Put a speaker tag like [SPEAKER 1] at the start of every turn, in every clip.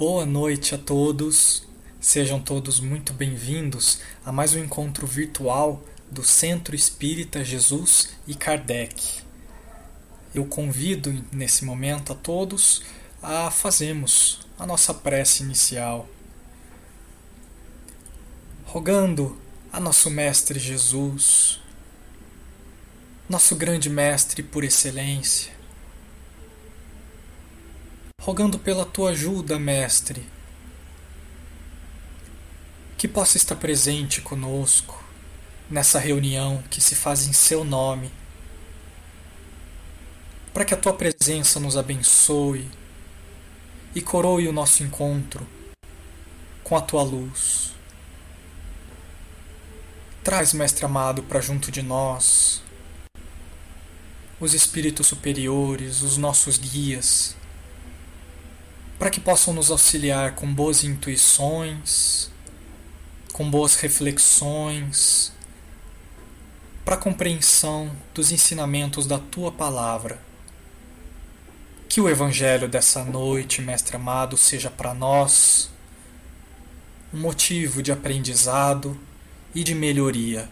[SPEAKER 1] Boa noite a todos. Sejam todos muito bem-vindos a mais um encontro virtual do Centro Espírita Jesus e Kardec. Eu convido nesse momento a todos a fazermos a nossa prece inicial, rogando a nosso Mestre Jesus, nosso grande Mestre por excelência, rogando pela tua ajuda, Mestre, que possa estar presente conosco nessa reunião que se faz em seu nome, para que a tua presença nos abençoe e coroe o nosso encontro com a tua luz. Traz, Mestre amado, para junto de nós os espíritos superiores, os nossos guias para que possam nos auxiliar com boas intuições, com boas reflexões, para a compreensão dos ensinamentos da tua palavra. Que o Evangelho dessa noite, Mestre amado, seja para nós um motivo de aprendizado e de melhoria.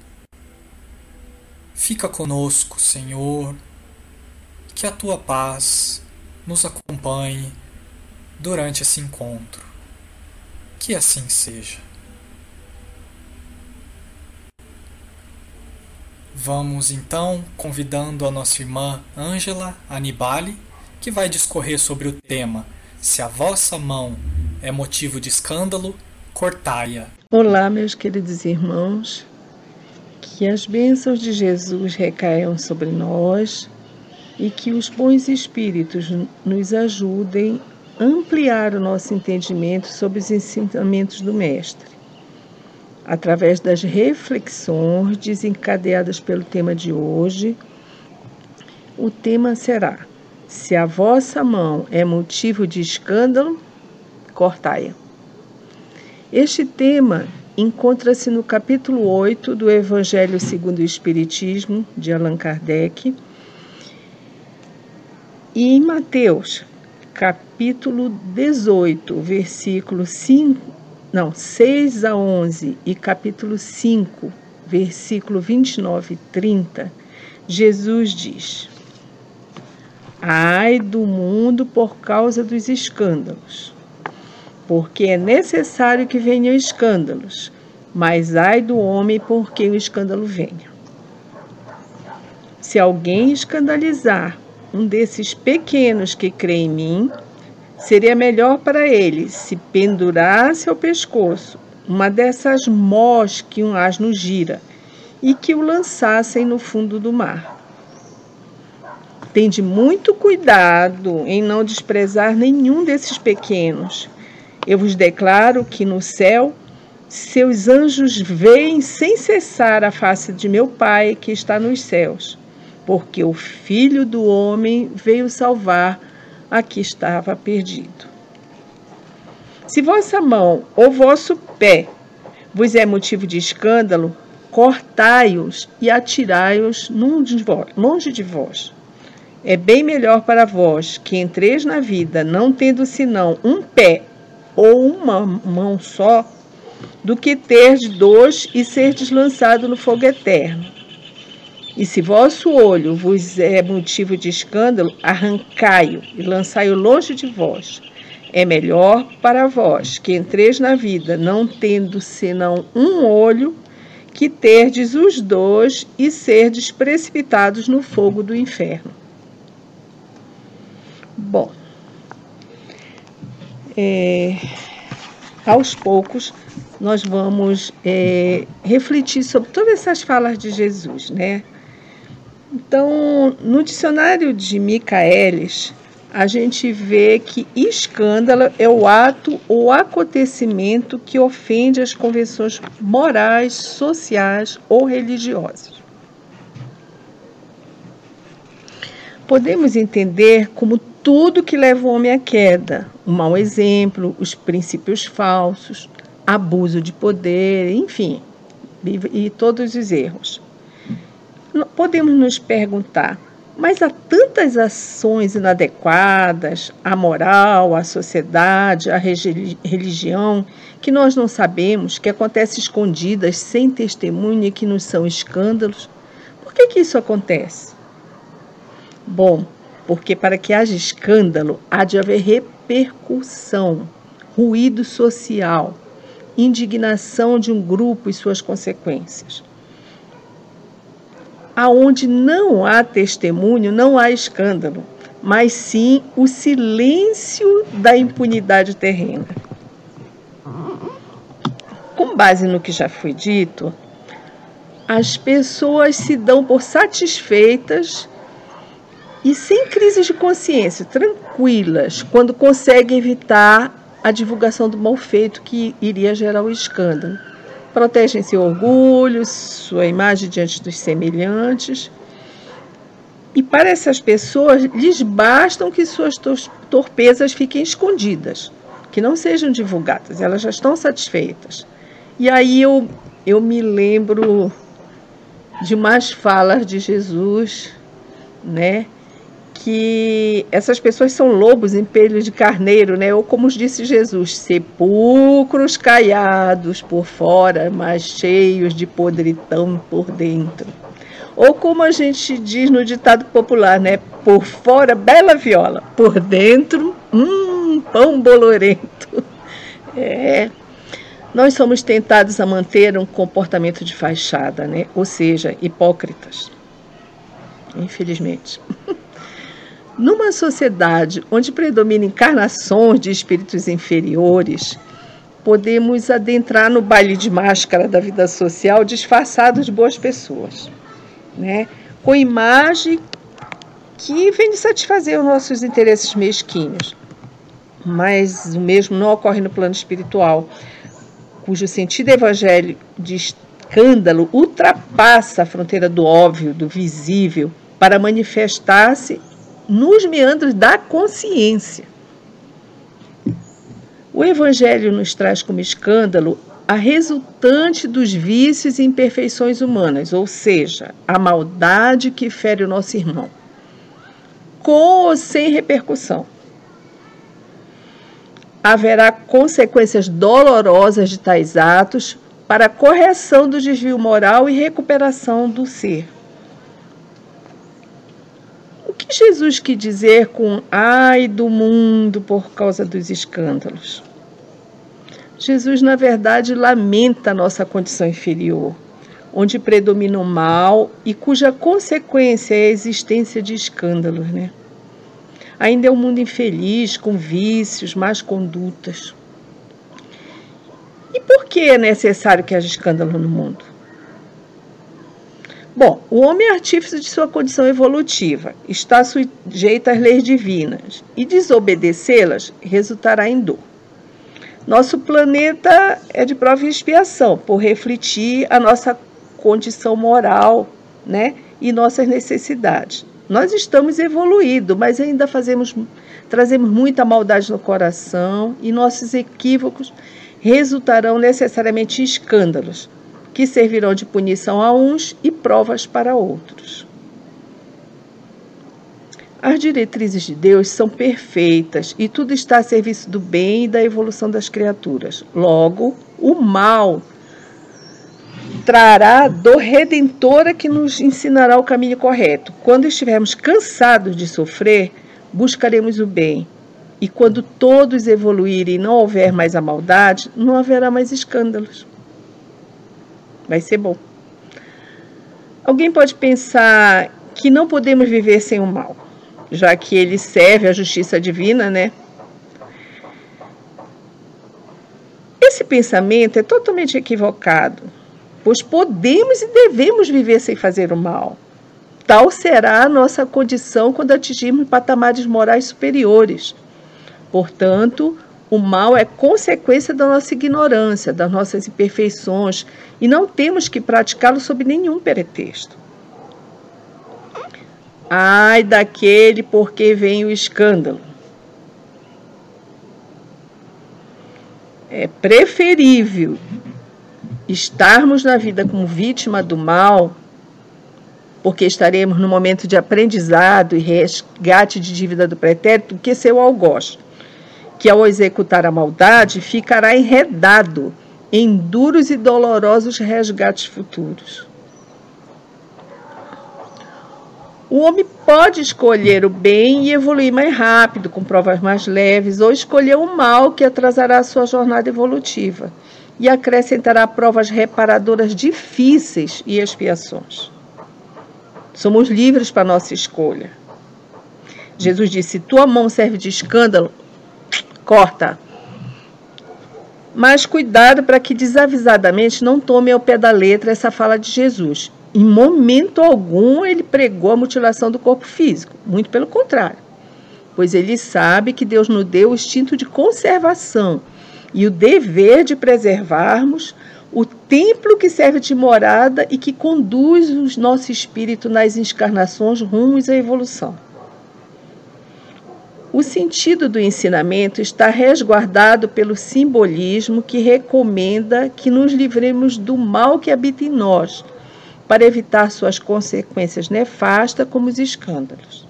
[SPEAKER 1] Fica conosco, Senhor, que a tua paz nos acompanhe durante esse encontro. Que assim seja. Vamos então convidando a nossa irmã Ângela Anibali, que vai discorrer sobre o tema Se a vossa mão é motivo de escândalo, cortai-a.
[SPEAKER 2] Olá, meus queridos irmãos. Que as bênçãos de Jesus recaiam sobre nós e que os bons espíritos nos ajudem ampliar o nosso entendimento sobre os ensinamentos do Mestre, através das reflexões desencadeadas pelo tema de hoje. O tema será: Se a vossa mão é motivo de escândalo, cortai-a. Este tema encontra-se no capítulo 8 do Evangelho segundo o Espiritismo, de Allan Kardec, e em Mateus, capítulo 18, versículo 5, não, 6 a 11 e capítulo 5, versículo 29 e 30, Jesus diz: Ai do mundo por causa dos escândalos, porque é necessário que venham escândalos, mas ai do homem porque o escândalo venha. Se alguém escandalizar um desses pequenos que crê em mim, seria melhor para ele se pendurasse ao pescoço uma dessas mós que um asno gira e que o lançassem no fundo do mar. Tende muito cuidado em não desprezar nenhum desses pequenos. Eu vos declaro que no céu seus anjos veem sem cessar a face de meu Pai que está nos céus porque o Filho do Homem veio salvar a que estava perdido. Se vossa mão ou vosso pé vos é motivo de escândalo, cortai-os e atirai-os longe de vós. É bem melhor para vós que entreis na vida não tendo senão um pé ou uma mão só, do que ter dois e ser lançado no fogo eterno. E se vosso olho vos é motivo de escândalo, arrancai-o e lançai-o longe de vós. É melhor para vós que entreis na vida, não tendo senão um olho, que terdes os dois e serdes precipitados no fogo do inferno. Bom, é, aos poucos nós vamos é, refletir sobre todas essas falas de Jesus, né? Então, no dicionário de Michaelis, a gente vê que escândalo é o ato ou acontecimento que ofende as convenções morais, sociais ou religiosas. Podemos entender como tudo que leva o homem à queda, o mau exemplo, os princípios falsos, abuso de poder, enfim, e todos os erros podemos nos perguntar: mas há tanta tantas ações inadequadas à moral, à sociedade, à religião, que nós não sabemos, que acontecem escondidas, sem testemunho e que nos são escândalos. Por que, que isso acontece? Bom, porque para que haja escândalo, há de haver repercussão, ruído social, indignação de um grupo e suas consequências. Aonde não há testemunho, não há escândalo, mas sim o silêncio da impunidade terrena. Com base no que já foi dito, as pessoas se dão por satisfeitas e sem crise de consciência, tranquilas, quando conseguem evitar a divulgação do mal feito que iria gerar o escândalo protegem seu orgulho, sua imagem diante dos semelhantes. E para essas pessoas, lhes bastam que suas torpezas fiquem escondidas, que não sejam divulgadas, elas já estão satisfeitas. E aí eu, eu me lembro de mais falas de Jesus, né? Que essas pessoas são lobos em pele de carneiro, né? Ou como disse Jesus, sepulcros caiados por fora, mas cheios de podridão por dentro. Ou como a gente diz no ditado popular, né? Por fora, bela viola, por dentro, hum, pão bolorento. É. Nós somos tentados a manter um comportamento de fachada, né? Ou seja, hipócritas. Infelizmente. Numa sociedade onde predominam encarnações de espíritos inferiores, podemos adentrar no baile de máscara da vida social disfarçados de boas pessoas, né? com imagem que vem de satisfazer os nossos interesses mesquinhos. Mas o mesmo não ocorre no plano espiritual, cujo sentido evangélico de escândalo ultrapassa a fronteira do óbvio, do visível, para manifestar-se nos meandros da consciência. O Evangelho nos traz como escândalo a resultante dos vícios e imperfeições humanas, ou seja, a maldade que fere o nosso irmão, com ou sem repercussão. Haverá consequências dolorosas de tais atos para correção do desvio moral e recuperação do ser que Jesus quis dizer com ai do mundo por causa dos escândalos? Jesus, na verdade, lamenta a nossa condição inferior, onde predomina o mal e cuja consequência é a existência de escândalos, né? Ainda é um mundo infeliz, com vícios, más condutas. E por que é necessário que haja escândalo no mundo? Bom, o homem é artífice de sua condição evolutiva, está sujeito às leis divinas e desobedecê-las resultará em dor. Nosso planeta é de prova e expiação por refletir a nossa condição moral, né, e nossas necessidades. Nós estamos evoluídos, mas ainda fazemos trazemos muita maldade no coração e nossos equívocos resultarão necessariamente em escândalos, que servirão de punição a uns e provas para outros. As diretrizes de Deus são perfeitas e tudo está a serviço do bem e da evolução das criaturas. Logo, o mal trará dor redentora que nos ensinará o caminho correto. Quando estivermos cansados de sofrer, buscaremos o bem. E quando todos evoluírem e não houver mais a maldade, não haverá mais escândalos. Vai ser bom. Alguém pode pensar que não podemos viver sem o mal, já que ele serve à justiça divina, né? Esse pensamento é totalmente equivocado, pois podemos e devemos viver sem fazer o mal. Tal será a nossa condição quando atingirmos patamares morais superiores. Portanto, o mal é consequência da nossa ignorância, das nossas imperfeições, e não temos que praticá-lo sob nenhum pretexto. Ai daquele por que vem o escândalo. É preferível estarmos na vida como vítima do mal porque estaremos no momento de aprendizado e resgate de dívida do pretérito que seu algoz, que ao executar a maldade ficará enredado em duros e dolorosos resgates futuros. O homem pode escolher o bem e evoluir mais rápido, com provas mais leves, ou escolher o mal, que atrasará a sua jornada evolutiva e acrescentará provas reparadoras difíceis e expiações. Somos livres para nossa escolha. Jesus disse: Tua mão serve de escândalo, corta. Mas cuidado para que desavisadamente não tome ao pé da letra essa fala de Jesus em momento algum ele pregou a mutilação do corpo físico, muito pelo contrário, pois ele sabe que Deus nos deu o instinto de conservação e o dever de preservarmos o templo que serve de morada e que conduz o nosso espírito nas encarnações rumos à evolução. O sentido do ensinamento está resguardado pelo simbolismo que recomenda que nos livremos do mal que habita em nós para evitar suas consequências nefastas, como os escândalos.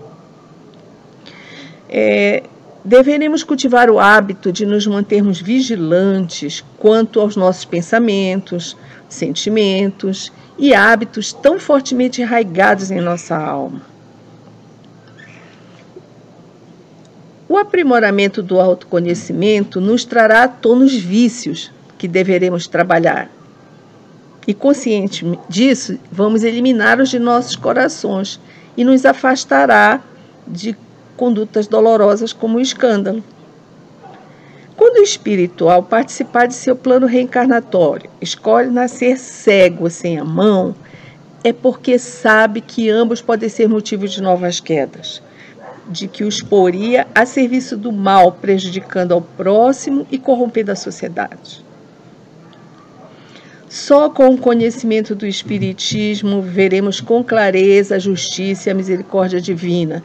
[SPEAKER 2] É, deveremos cultivar o hábito de nos mantermos vigilantes quanto aos nossos pensamentos, sentimentos e hábitos tão fortemente arraigados em nossa alma. O aprimoramento do autoconhecimento nos trará à tona os vícios que deveremos trabalhar e consciente disso, vamos eliminá-los de nossos corações e nos afastará de condutas dolorosas como o escândalo. Quando o espírito, ao participar de seu plano reencarnatório, escolhe nascer cego sem a mão, é porque sabe que ambos podem ser motivos de novas quedas, de que os poria a serviço do mal, prejudicando ao próximo e corrompendo a sociedade. Só com o conhecimento do Espiritismo veremos com clareza a justiça e a misericórdia divina,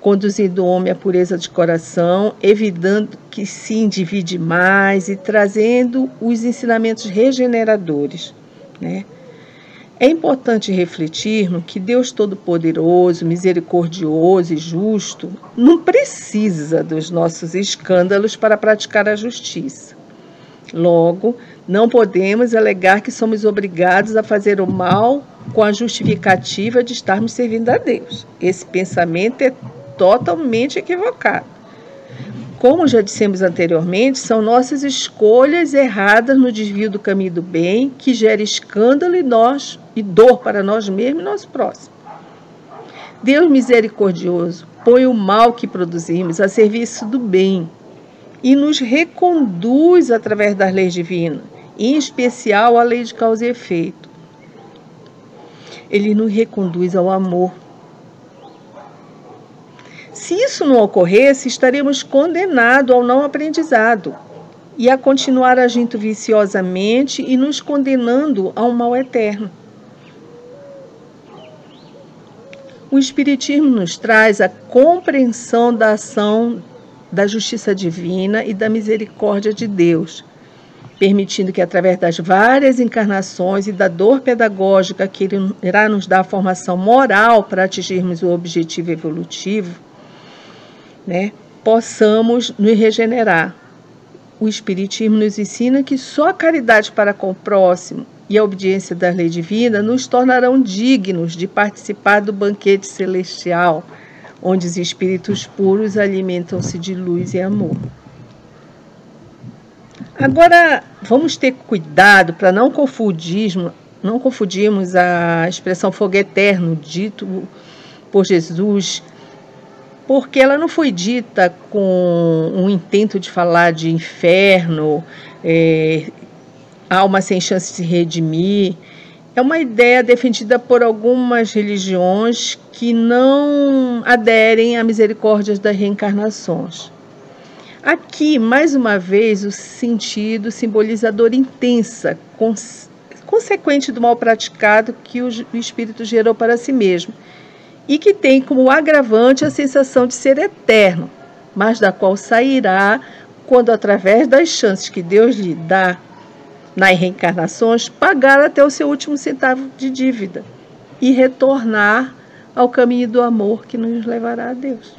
[SPEAKER 2] conduzindo o homem à pureza de coração, evitando que se individe mais e trazendo os ensinamentos regeneradores. Né? É importante refletirmos que Deus Todo-Poderoso, misericordioso e justo não precisa dos nossos escândalos para praticar a justiça. Logo, não podemos alegar que somos obrigados a fazer o mal com a justificativa de estarmos servindo a Deus. Esse pensamento é totalmente equivocado. Como já dissemos anteriormente, são nossas escolhas erradas no desvio do caminho do bem que gera escândalo e nós e dor para nós mesmos e nosso próximo. Deus misericordioso põe o mal que produzimos a serviço do bem e nos reconduz através das leis divinas em especial a lei de causa e efeito. Ele nos reconduz ao amor. Se isso não ocorresse, estaremos condenados ao não aprendizado e a continuar agindo viciosamente e nos condenando a um mal eterno. O Espiritismo nos traz a compreensão da ação da justiça divina e da misericórdia de Deus permitindo que, através das várias encarnações e da dor pedagógica que ele irá nos dar a formação moral para atingirmos o objetivo evolutivo, né, possamos nos regenerar. O Espiritismo nos ensina que só a caridade para com o próximo e a obediência da lei divina nos tornarão dignos de participar do banquete celestial, onde os espíritos puros alimentam-se de luz e amor. Agora, vamos ter cuidado para não confundirmos, não confundirmos a expressão fogo eterno dito por Jesus, porque ela não foi dita com um intento de falar de inferno, é, alma sem chance de se redimir. É uma ideia defendida por algumas religiões que não aderem à misericórdia das reencarnações. Aqui, mais uma vez, o sentido simbolizador intensa, cons consequente do mal praticado que o espírito gerou para si mesmo, e que tem como agravante a sensação de ser eterno, mas da qual sairá quando, através das chances que Deus lhe dá nas reencarnações, pagar até o seu último centavo de dívida. e retornar ao caminho do amor que nos levará a Deus.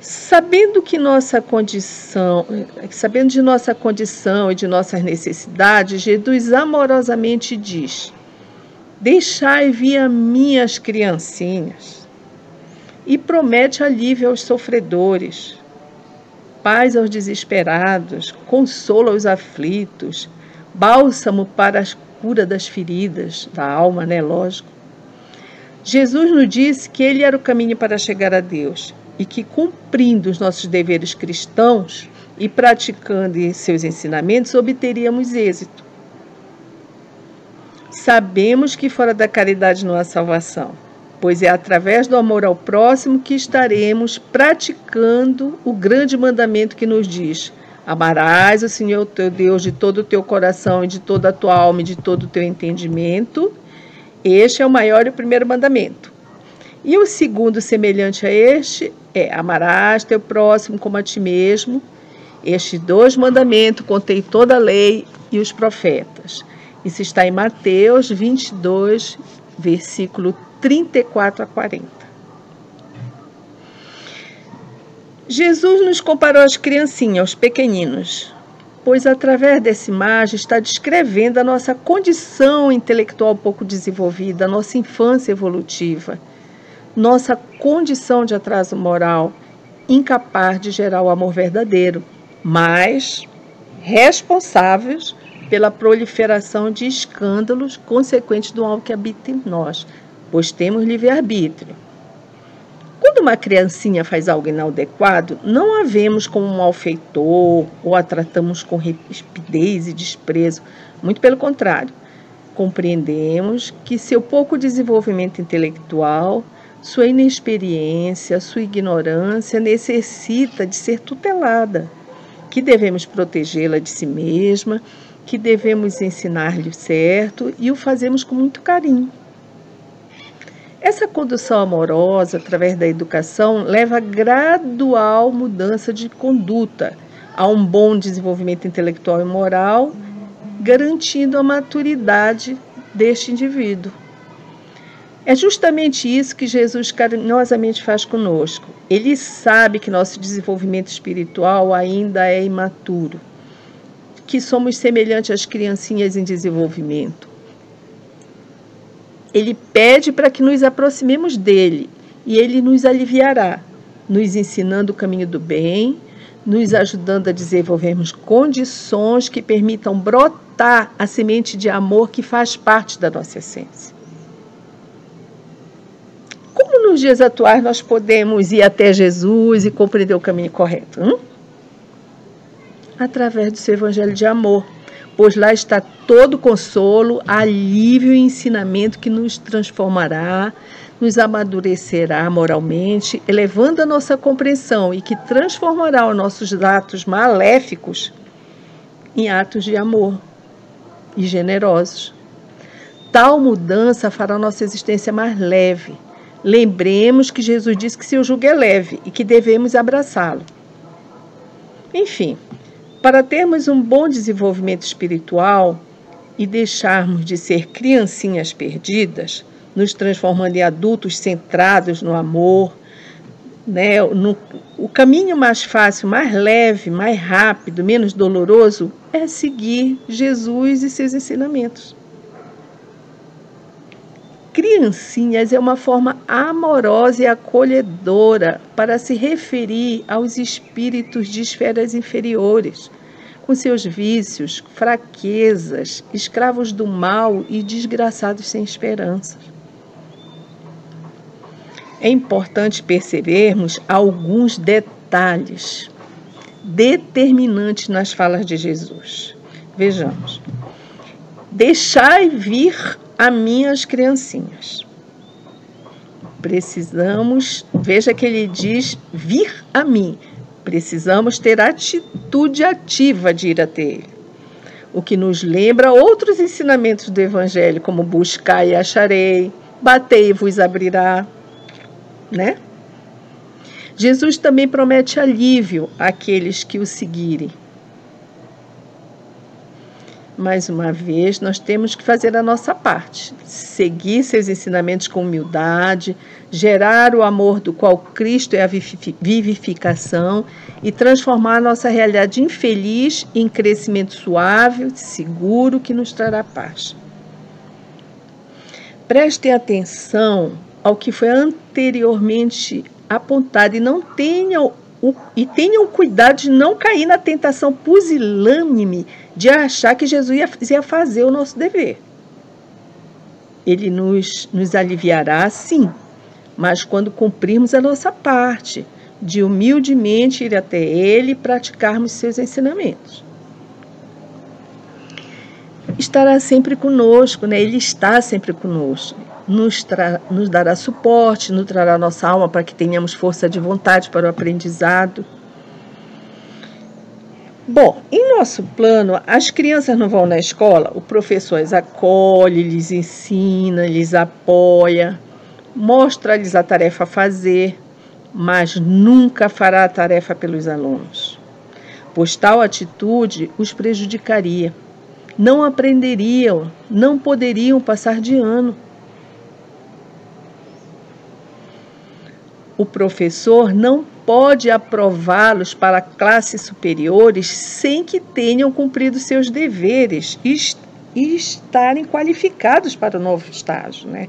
[SPEAKER 2] Sabendo que nossa condição, sabendo de nossa condição e de nossas necessidades, Jesus amorosamente diz: Deixai vir a minhas criancinhas. E promete alívio aos sofredores, paz aos desesperados, consolo aos aflitos, bálsamo para a cura das feridas da alma, né? Lógico. Jesus nos disse que ele era o caminho para chegar a Deus e que, cumprindo os nossos deveres cristãos e praticando seus ensinamentos, obteríamos êxito. Sabemos que fora da caridade não há salvação, pois é através do amor ao próximo que estaremos praticando o grande mandamento que nos diz: Amarás o Senhor teu Deus de todo o teu coração e de toda a tua alma e de todo o teu entendimento. Este é o maior e o primeiro mandamento. E o segundo, semelhante a este, é: amarás teu próximo como a ti mesmo. Estes dois mandamentos contém toda a lei e os profetas. Isso está em Mateus 22, versículo 34 a 40. Jesus nos comparou às criancinhas, aos pequeninos, pois através dessa imagem está descrevendo a nossa condição intelectual pouco desenvolvida, a nossa infância evolutiva nossa condição de atraso moral, incapaz de gerar o amor verdadeiro, mas responsáveis pela proliferação de escândalos consequentes do mal que habita em nós, pois temos livre-arbítrio. Quando uma criancinha faz algo inadequado, não a vemos como um malfeitor ou a tratamos com rapidez e desprezo. Muito pelo contrário, compreendemos que seu pouco desenvolvimento intelectual sua inexperiência, sua ignorância necessita de ser tutelada, que devemos protegê-la de si mesma, que devemos ensinar-lhe o certo e o fazemos com muito carinho. Essa condução amorosa, através da educação, leva a gradual mudança de conduta, a um bom desenvolvimento intelectual e moral, garantindo a maturidade deste indivíduo. É justamente isso que Jesus carinhosamente faz conosco. Ele sabe que nosso desenvolvimento espiritual ainda é imaturo, que somos semelhantes às criancinhas em desenvolvimento. Ele pede para que nos aproximemos dele e ele nos aliviará, nos ensinando o caminho do bem, nos ajudando a desenvolvermos condições que permitam brotar a semente de amor que faz parte da nossa essência nos dias atuais nós podemos ir até Jesus e compreender o caminho correto? Hum? Através do seu evangelho de amor, pois lá está todo consolo, alívio e ensinamento que nos transformará, nos amadurecerá moralmente, elevando a nossa compreensão e que transformará os nossos atos maléficos em atos de amor e generosos. Tal mudança fará nossa existência mais leve Lembremos que Jesus disse que seu jugo é leve e que devemos abraçá-lo. Enfim, para termos um bom desenvolvimento espiritual e deixarmos de ser criancinhas perdidas, nos transformando em adultos centrados no amor, né, no, o caminho mais fácil, mais leve, mais rápido, menos doloroso é seguir Jesus e seus ensinamentos criancinhas é uma forma amorosa e acolhedora para se referir aos espíritos de esferas inferiores, com seus vícios, fraquezas, escravos do mal e desgraçados sem esperança. É importante percebermos alguns detalhes determinantes nas falas de Jesus. Vejamos. Deixai vir a minhas criancinhas. Precisamos, veja que ele diz vir a mim. Precisamos ter atitude ativa de ir até ele. O que nos lembra outros ensinamentos do Evangelho, como buscar e acharei, batei e vos abrirá, né? Jesus também promete alívio àqueles que o seguirem. Mais uma vez, nós temos que fazer a nossa parte, seguir seus ensinamentos com humildade, gerar o amor do qual Cristo é a vivificação e transformar a nossa realidade infeliz em crescimento suave, seguro, que nos trará paz. Prestem atenção ao que foi anteriormente apontado e não tenham o, e tenham cuidado de não cair na tentação pusilânime de achar que Jesus ia, ia fazer o nosso dever. Ele nos, nos aliviará, sim, mas quando cumprirmos a nossa parte, de humildemente ir até Ele e praticarmos seus ensinamentos. Estará sempre conosco, né? Ele está sempre conosco nos, nos dará suporte, nutrará nossa alma para que tenhamos força de vontade para o aprendizado. Bom, em nosso plano, as crianças não vão na escola, o professor as acolhe, lhes ensina, lhes apoia, mostra-lhes a tarefa a fazer, mas nunca fará a tarefa pelos alunos, pois tal atitude os prejudicaria. Não aprenderiam, não poderiam passar de ano. O professor não pode aprová-los para classes superiores sem que tenham cumprido seus deveres e, estarem qualificados para o novo estágio, né?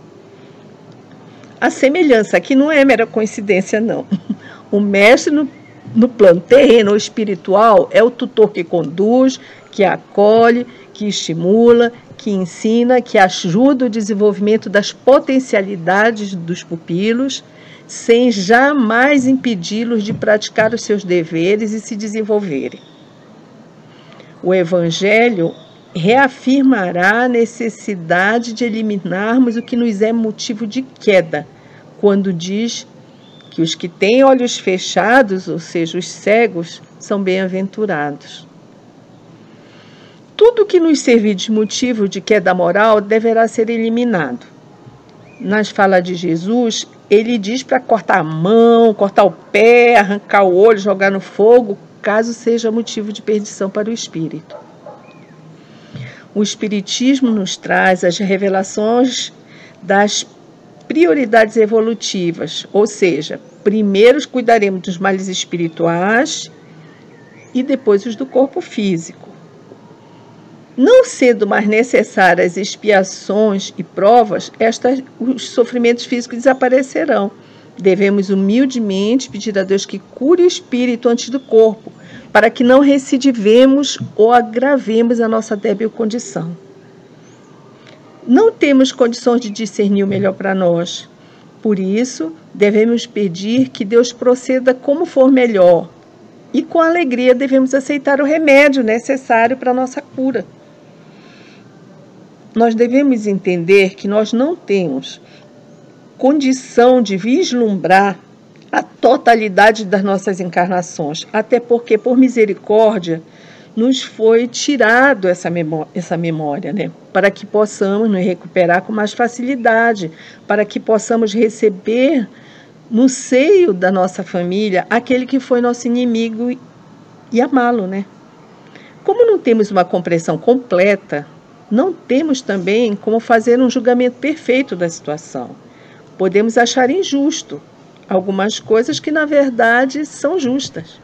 [SPEAKER 2] A semelhança aqui não é mera coincidência, não. O mestre no, no plano terreno ou espiritual é o tutor que conduz, que acolhe, que estimula, que ensina, que ajuda o desenvolvimento das potencialidades dos pupilos sem jamais impedi-los de praticar os seus deveres e se desenvolverem. O Evangelho reafirmará a necessidade de eliminarmos o que nos é motivo de queda, quando diz que os que têm olhos fechados, ou seja, os cegos, são bem-aventurados. Tudo que nos servir de motivo de queda moral deverá ser eliminado. Nas falas de Jesus, ele diz para cortar a mão, cortar o pé, arrancar o olho, jogar no fogo, caso seja motivo de perdição para o espírito. O Espiritismo nos traz as revelações das prioridades evolutivas, ou seja, primeiro cuidaremos dos males espirituais e depois os do corpo físico. Não sendo mais necessárias expiações e provas, estas, os sofrimentos físicos desaparecerão. Devemos humildemente pedir a Deus que cure o espírito antes do corpo, para que não recidivemos ou agravemos a nossa débil condição. Não temos condições de discernir o melhor para nós. Por isso, devemos pedir que Deus proceda como for melhor. E com alegria devemos aceitar o remédio necessário para a nossa cura nós devemos entender que nós não temos condição de vislumbrar a totalidade das nossas encarnações, até porque, por misericórdia, nos foi tirado essa memória, essa memória né? para que possamos nos recuperar com mais facilidade, para que possamos receber no seio da nossa família aquele que foi nosso inimigo e amá-lo. Né? Como não temos uma compreensão completa não temos também como fazer um julgamento perfeito da situação. Podemos achar injusto algumas coisas que, na verdade, são justas.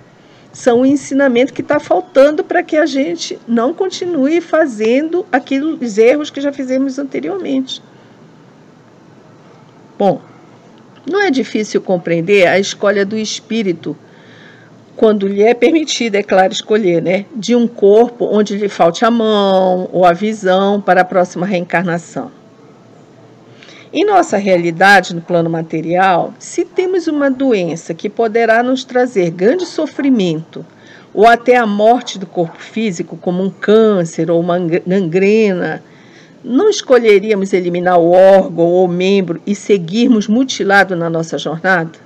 [SPEAKER 2] São um ensinamento que está faltando para que a gente não continue fazendo aqueles erros que já fizemos anteriormente. Bom, não é difícil compreender a escolha do espírito quando lhe é permitido, é claro, escolher, né, de um corpo onde lhe falte a mão ou a visão para a próxima reencarnação. Em nossa realidade, no plano material, se temos uma doença que poderá nos trazer grande sofrimento ou até a morte do corpo físico, como um câncer ou uma gangrena, não escolheríamos eliminar o órgão ou membro e seguirmos mutilado na nossa jornada?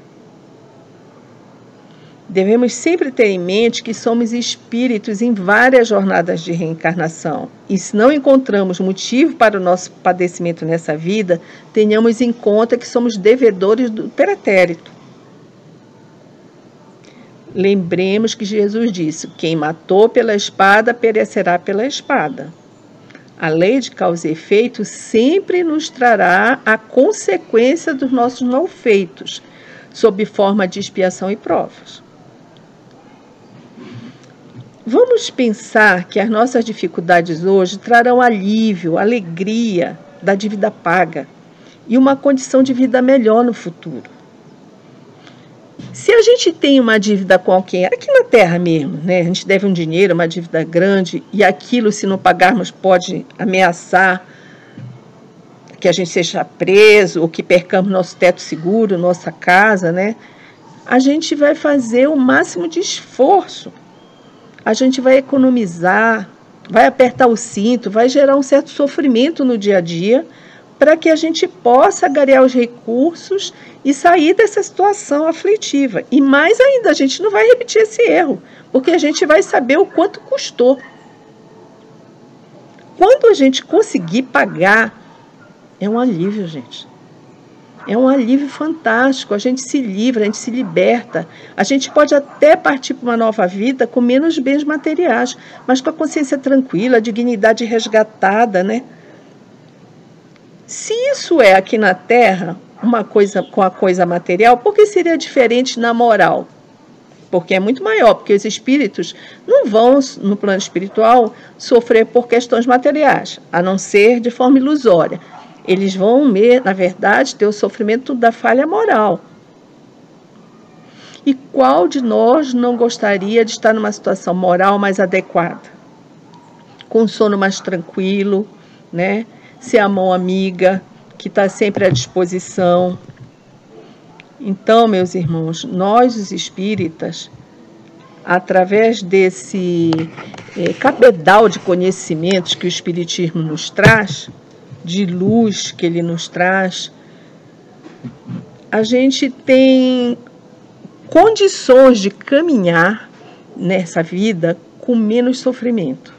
[SPEAKER 2] Devemos sempre ter em mente que somos espíritos em várias jornadas de reencarnação. E se não encontramos motivo para o nosso padecimento nessa vida, tenhamos em conta que somos devedores do pretérito. Lembremos que Jesus disse: quem matou pela espada perecerá pela espada. A lei de causa e efeito sempre nos trará a consequência dos nossos malfeitos, sob forma de expiação e provas. Vamos pensar que as nossas dificuldades hoje trarão alívio, alegria da dívida paga e uma condição de vida melhor no futuro. Se a gente tem uma dívida com alguém, aqui na Terra mesmo, né? A gente deve um dinheiro, uma dívida grande, e aquilo, se não pagarmos, pode ameaçar que a gente seja preso ou que percamos nosso teto seguro, nossa casa, né? A gente vai fazer o máximo de esforço a gente vai economizar, vai apertar o cinto, vai gerar um certo sofrimento no dia a dia, para que a gente possa garear os recursos e sair dessa situação aflitiva. E mais ainda, a gente não vai repetir esse erro, porque a gente vai saber o quanto custou. Quando a gente conseguir pagar, é um alívio, gente. É um alívio fantástico. A gente se livra, a gente se liberta. A gente pode até partir para uma nova vida com menos bens materiais, mas com a consciência tranquila, a dignidade resgatada, né? Se isso é aqui na Terra uma coisa com a coisa material, por que seria diferente na moral? Porque é muito maior, porque os espíritos não vão, no plano espiritual, sofrer por questões materiais, a não ser de forma ilusória eles vão, na verdade, ter o sofrimento da falha moral. E qual de nós não gostaria de estar numa situação moral mais adequada? Com sono mais tranquilo, né? Ser a mão amiga, que está sempre à disposição. Então, meus irmãos, nós, os espíritas, através desse é, cabedal de conhecimentos que o Espiritismo nos traz, de luz que ele nos traz, a gente tem condições de caminhar nessa vida com menos sofrimento.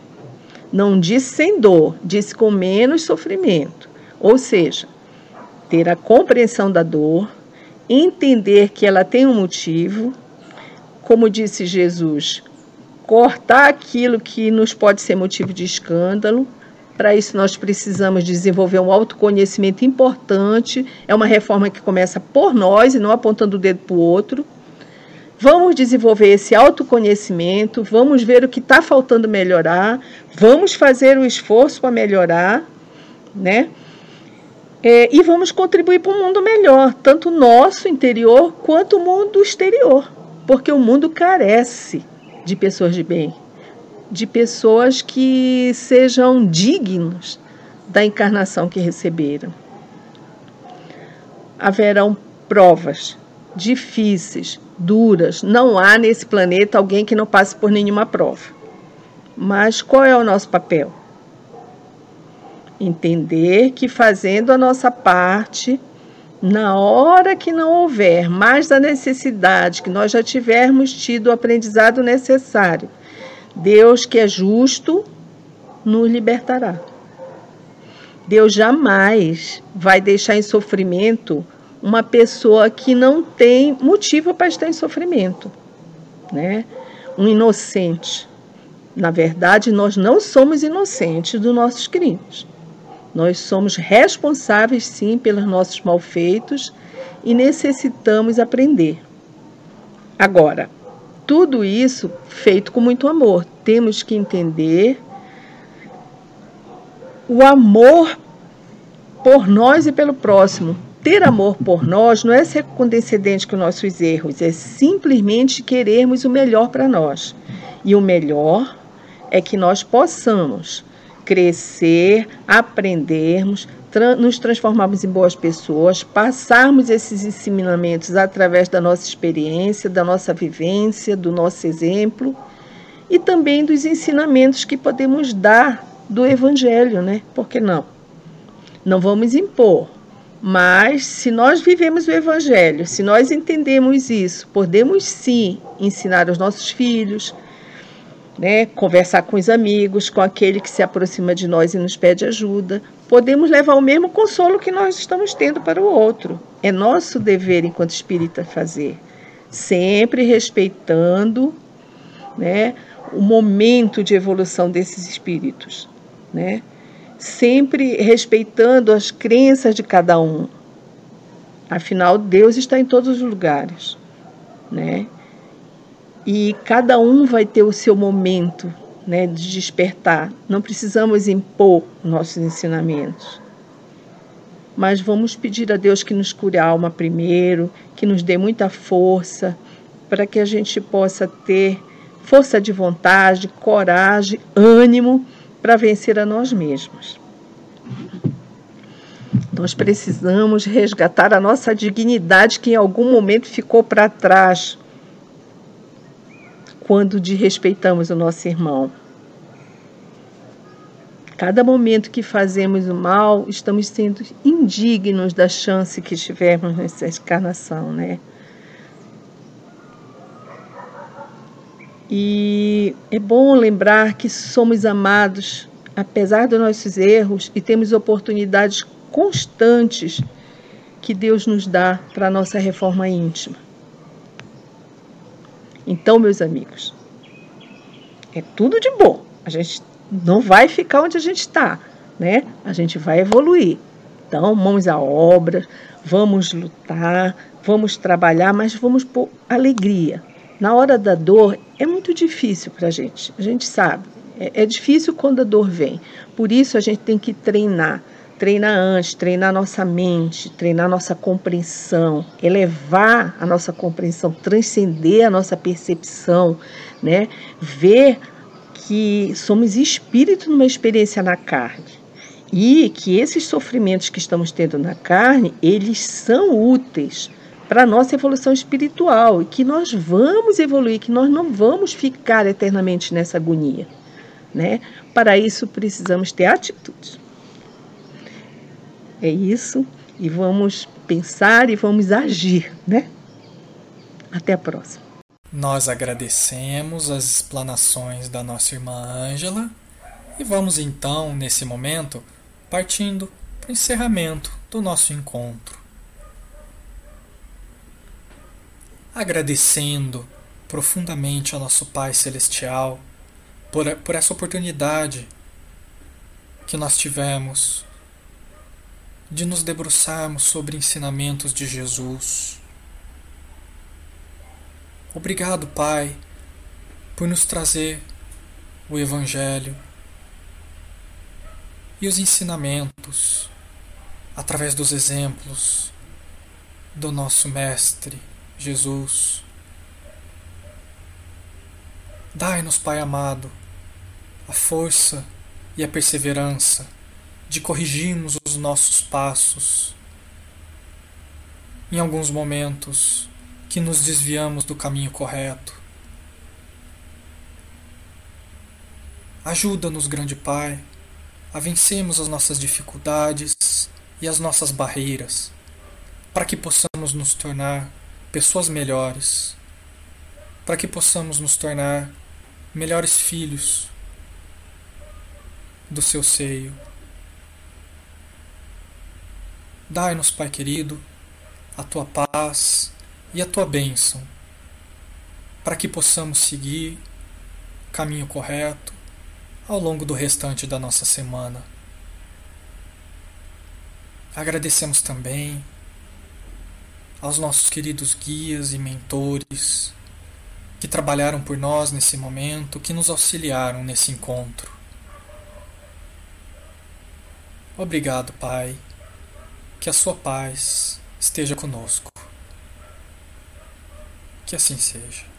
[SPEAKER 2] Não disse sem dor, disse com menos sofrimento. Ou seja, ter a compreensão da dor, entender que ela tem um motivo, como disse Jesus, cortar aquilo que nos pode ser motivo de escândalo para isso, nós precisamos desenvolver um autoconhecimento importante. É uma reforma que começa por nós e não apontando o dedo para o outro. Vamos desenvolver esse autoconhecimento, vamos ver o que está faltando melhorar, vamos fazer o esforço para melhorar, né? É, e vamos contribuir para um mundo melhor, tanto o nosso interior quanto o mundo exterior, porque o mundo carece de pessoas de bem de pessoas que sejam dignos da encarnação que receberam. Haverão provas difíceis, duras. Não há nesse planeta alguém que não passe por nenhuma prova. Mas qual é o nosso papel? Entender que fazendo a nossa parte, na hora que não houver mais da necessidade, que nós já tivermos tido o aprendizado necessário Deus que é justo nos libertará. Deus jamais vai deixar em sofrimento uma pessoa que não tem motivo para estar em sofrimento, né? Um inocente. Na verdade, nós não somos inocentes dos nossos crimes. Nós somos responsáveis, sim, pelos nossos malfeitos e necessitamos aprender. Agora, tudo isso feito com muito amor. Temos que entender o amor por nós e pelo próximo. Ter amor por nós não é ser condescendente com nossos erros, é simplesmente querermos o melhor para nós. E o melhor é que nós possamos crescer, aprendermos, nos transformarmos em boas pessoas, passarmos esses ensinamentos através da nossa experiência, da nossa vivência, do nosso exemplo e também dos ensinamentos que podemos dar do Evangelho, né? Por que não? Não vamos impor, mas se nós vivemos o Evangelho, se nós entendemos isso, podemos sim ensinar aos nossos filhos, né, conversar com os amigos, com aquele que se aproxima de nós e nos pede ajuda. Podemos levar o mesmo consolo que nós estamos tendo para o outro. É nosso dever enquanto espírita fazer, sempre respeitando, né, o momento de evolução desses espíritos, né? sempre respeitando as crenças de cada um. Afinal, Deus está em todos os lugares, né? E cada um vai ter o seu momento, né, de despertar. Não precisamos impor nossos ensinamentos. Mas vamos pedir a Deus que nos cure a alma primeiro, que nos dê muita força, para que a gente possa ter força de vontade, coragem, ânimo para vencer a nós mesmos. Nós precisamos resgatar a nossa dignidade que em algum momento ficou para trás quando desrespeitamos o nosso irmão. Cada momento que fazemos o mal, estamos sendo indignos da chance que tivemos nessa encarnação, né? E é bom lembrar que somos amados, apesar dos nossos erros, e temos oportunidades constantes que Deus nos dá para a nossa reforma íntima. Então, meus amigos, é tudo de bom. A gente não vai ficar onde a gente está, né? A gente vai evoluir. Então, mãos à obra, vamos lutar, vamos trabalhar, mas vamos por alegria. Na hora da dor é muito difícil para a gente, a gente sabe. É, é difícil quando a dor vem. Por isso a gente tem que treinar. Treinar antes, treinar nossa mente, treinar nossa compreensão, elevar a nossa compreensão, transcender a nossa percepção, né? Ver que somos espírito numa experiência na carne e que esses sofrimentos que estamos tendo na carne, eles são úteis para a nossa evolução espiritual e que nós vamos evoluir, que nós não vamos ficar eternamente nessa agonia. Né? Para isso precisamos ter atitudes. É isso e vamos pensar e vamos agir, né? Até a próxima.
[SPEAKER 1] Nós agradecemos as explanações da nossa irmã Ângela e vamos então, nesse momento, partindo para o encerramento do nosso encontro. agradecendo profundamente ao nosso Pai Celestial por, por essa oportunidade que nós tivemos de nos debruçarmos sobre ensinamentos de Jesus. Obrigado, Pai, por nos trazer o Evangelho e os ensinamentos através dos exemplos do nosso Mestre Jesus. Dai-nos, Pai amado, a força e a perseverança de corrigirmos os nossos passos. Em alguns momentos que nos desviamos do caminho correto. Ajuda-nos, grande Pai, a vencermos as nossas dificuldades e as nossas barreiras, para que possamos nos tornar pessoas melhores, para que possamos nos tornar melhores filhos do seu seio. Dai-nos, Pai querido, a tua paz e a tua bênção, para que possamos seguir o caminho correto ao longo do restante da nossa semana. Agradecemos também aos nossos queridos guias e mentores que trabalharam por nós nesse momento, que nos auxiliaram nesse encontro. Obrigado, Pai. Que a Sua paz esteja conosco. Que assim seja.